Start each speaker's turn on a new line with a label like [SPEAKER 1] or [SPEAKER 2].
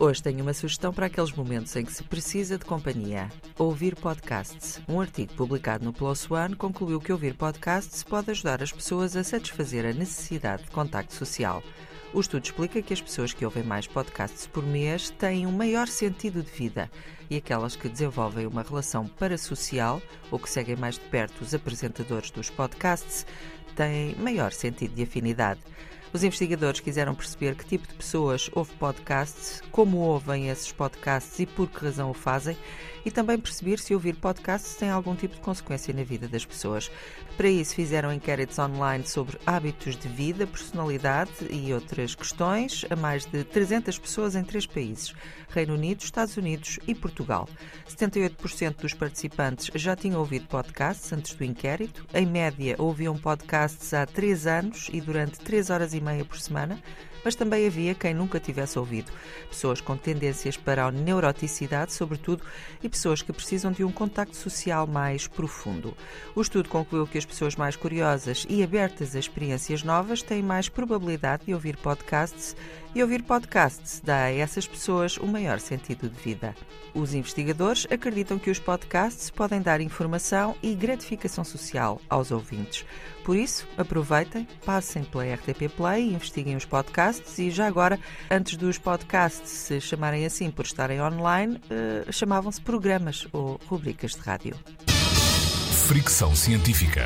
[SPEAKER 1] Hoje tenho uma sugestão para aqueles momentos em que se precisa de companhia. Ouvir podcasts. Um artigo publicado no Plus One concluiu que ouvir podcasts pode ajudar as pessoas a satisfazer a necessidade de contacto social. O estudo explica que as pessoas que ouvem mais podcasts por mês têm um maior sentido de vida e aquelas que desenvolvem uma relação parasocial ou que seguem mais de perto os apresentadores dos podcasts têm maior sentido de afinidade. Os investigadores quiseram perceber que tipo de pessoas ouvem podcasts, como ouvem esses podcasts e por que razão o fazem, e também perceber se ouvir podcasts tem algum tipo de consequência na vida das pessoas. Para isso, fizeram inquéritos online sobre hábitos de vida, personalidade e outras questões a mais de 300 pessoas em três países: Reino Unido, Estados Unidos e Portugal. 78% dos participantes já tinham ouvido podcasts antes do inquérito. Em média, ouviam podcasts há três anos e durante três horas e meia por semana mas também havia quem nunca tivesse ouvido. Pessoas com tendências para a neuroticidade, sobretudo, e pessoas que precisam de um contacto social mais profundo. O estudo concluiu que as pessoas mais curiosas e abertas a experiências novas têm mais probabilidade de ouvir podcasts e ouvir podcasts dá a essas pessoas um maior sentido de vida. Os investigadores acreditam que os podcasts podem dar informação e gratificação social aos ouvintes. Por isso, aproveitem, passem pela RTP Play, investiguem os podcasts e já agora, antes dos podcasts se chamarem assim por estarem online, uh, chamavam-se programas ou rubricas de rádio.
[SPEAKER 2] Fricção científica.